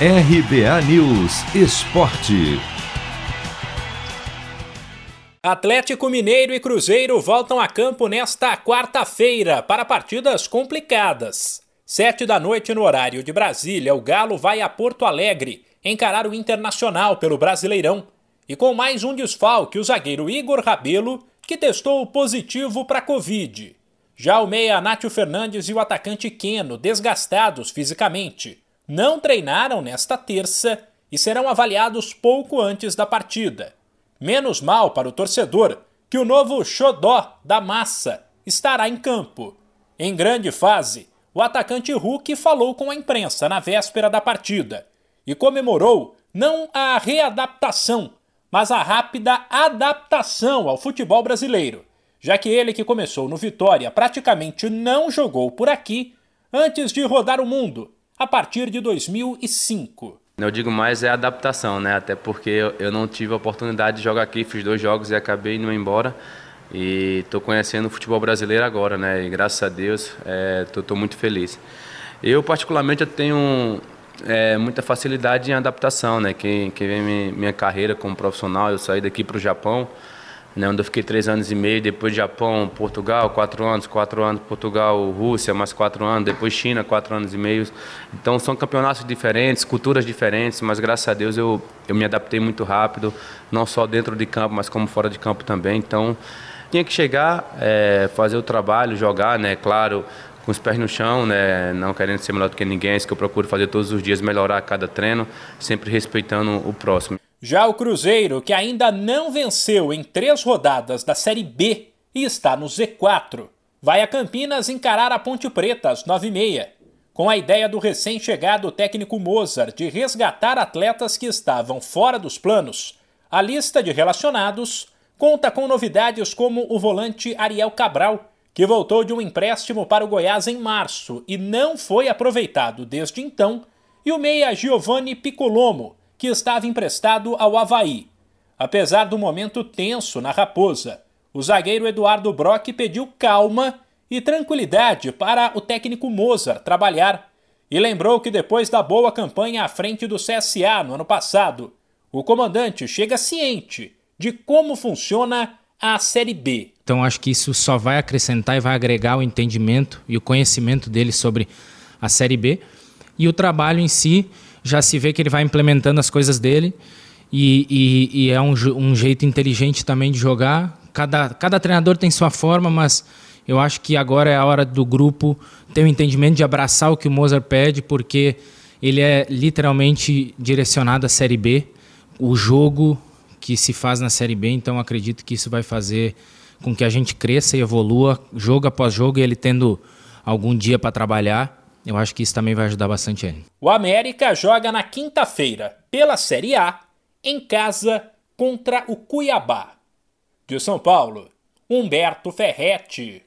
RBA News Esporte. Atlético Mineiro e Cruzeiro voltam a campo nesta quarta-feira para partidas complicadas. Sete da noite no horário de Brasília, o Galo vai a Porto Alegre encarar o Internacional pelo Brasileirão. E com mais um desfalque, o zagueiro Igor Rabelo, que testou positivo para Covid. Já o meia Nátio Fernandes e o atacante Queno, desgastados fisicamente não treinaram nesta terça e serão avaliados pouco antes da partida. Menos mal para o torcedor que o novo xodó da massa estará em campo. Em grande fase, o atacante Hulk falou com a imprensa na véspera da partida e comemorou não a readaptação, mas a rápida adaptação ao futebol brasileiro, já que ele que começou no Vitória praticamente não jogou por aqui antes de rodar o mundo a partir de 2005. Eu digo mais é adaptação, né? Até porque eu não tive a oportunidade de jogar aqui, fiz dois jogos e acabei indo embora. E estou conhecendo o futebol brasileiro agora, né? E graças a Deus estou é, muito feliz. Eu particularmente eu tenho é, muita facilidade em adaptação, né? Quem, quem vê minha carreira como profissional, eu saí daqui para o Japão né, onde eu fiquei três anos e meio, depois Japão, Portugal, quatro anos, quatro anos, Portugal, Rússia, mais quatro anos, depois China, quatro anos e meio. Então são campeonatos diferentes, culturas diferentes, mas graças a Deus eu, eu me adaptei muito rápido, não só dentro de campo, mas como fora de campo também. Então tinha que chegar, é, fazer o trabalho, jogar, né, claro, com os pés no chão, né, não querendo ser melhor do que ninguém, é isso que eu procuro fazer todos os dias, melhorar cada treino, sempre respeitando o próximo. Já o Cruzeiro, que ainda não venceu em três rodadas da Série B e está no Z4, vai a Campinas encarar a Ponte Preta às 9h30, com a ideia do recém-chegado técnico Mozart de resgatar atletas que estavam fora dos planos. A lista de relacionados conta com novidades como o volante Ariel Cabral, que voltou de um empréstimo para o Goiás em março e não foi aproveitado desde então, e o meia Giovanni Piccolomo, que estava emprestado ao Havaí. Apesar do momento tenso na Raposa, o zagueiro Eduardo Brock pediu calma e tranquilidade para o técnico Mozart trabalhar e lembrou que depois da boa campanha à frente do CSA no ano passado, o comandante chega ciente de como funciona a Série B. Então acho que isso só vai acrescentar e vai agregar o entendimento e o conhecimento dele sobre a Série B e o trabalho em si já se vê que ele vai implementando as coisas dele e, e, e é um, um, jeito inteligente também de jogar. Cada, cada treinador tem sua forma, mas eu acho que agora é a hora do grupo ter o um entendimento de abraçar o que o Mozart pede, porque ele é literalmente direcionado à Série B, o jogo que se faz na Série B, então acredito que isso vai fazer com que a gente cresça e evolua jogo após jogo e ele tendo algum dia para trabalhar eu acho que isso também vai ajudar bastante ele. O América joga na quinta-feira pela Série A em casa contra o Cuiabá. De São Paulo, Humberto Ferretti.